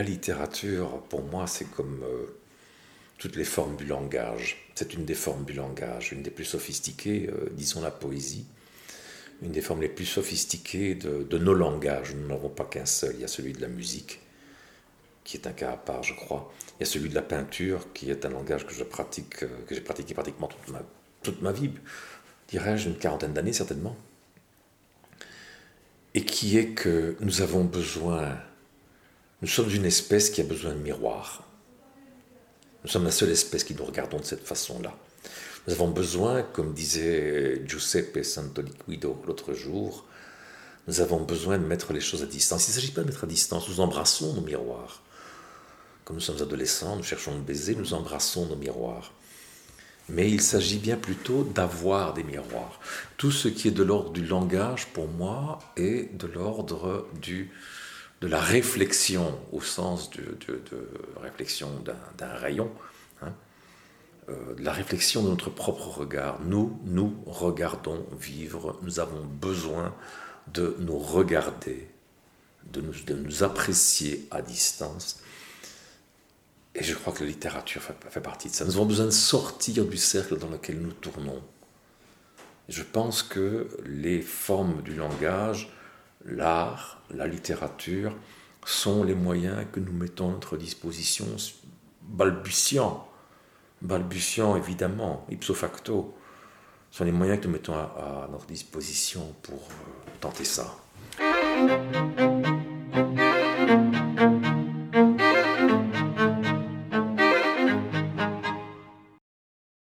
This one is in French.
littérature, pour moi, c'est comme euh, toutes les formes du langage. C'est une des formes du langage, une des plus sophistiquées, euh, disons la poésie, une des formes les plus sophistiquées de, nos langages. Nous n'en avons pas qu'un seul. Il y a celui de la musique, qui est un cas à part, je crois. Il y a celui de la peinture, qui est un langage que je pratique, euh, que j'ai pratiqué pratiquement toute ma vie, dirais-je, une quarantaine d'années certainement. Et qui est que nous avons besoin, nous sommes une espèce qui a besoin de miroir. Nous sommes la seule espèce qui nous regardons de cette façon-là. Nous avons besoin, comme disait Giuseppe Santoliquido l'autre jour, nous avons besoin de mettre les choses à distance. Il ne s'agit pas de mettre à distance, nous embrassons nos miroirs. Comme nous sommes adolescents, nous cherchons le baiser, nous embrassons nos miroirs. Mais il s'agit bien plutôt d'avoir des miroirs. Tout ce qui est de l'ordre du langage, pour moi, est de l'ordre de la réflexion, au sens de, réflexion d'un rayon, hein. euh, de la réflexion de notre propre regard. Nous, nous regardons vivre, nous avons besoin de nous regarder, de nous, de nous apprécier à distance et je crois que la littérature fait, partie de ça. Nous avons besoin de sortir du cercle dans lequel nous tournons. je pense que les formes du langage, l'art, la littérature, sont les moyens que nous mettons à notre disposition, balbutiant, balbutiant évidemment, ipso facto, sont les moyens que nous mettons à, notre disposition pour euh, tenter ça.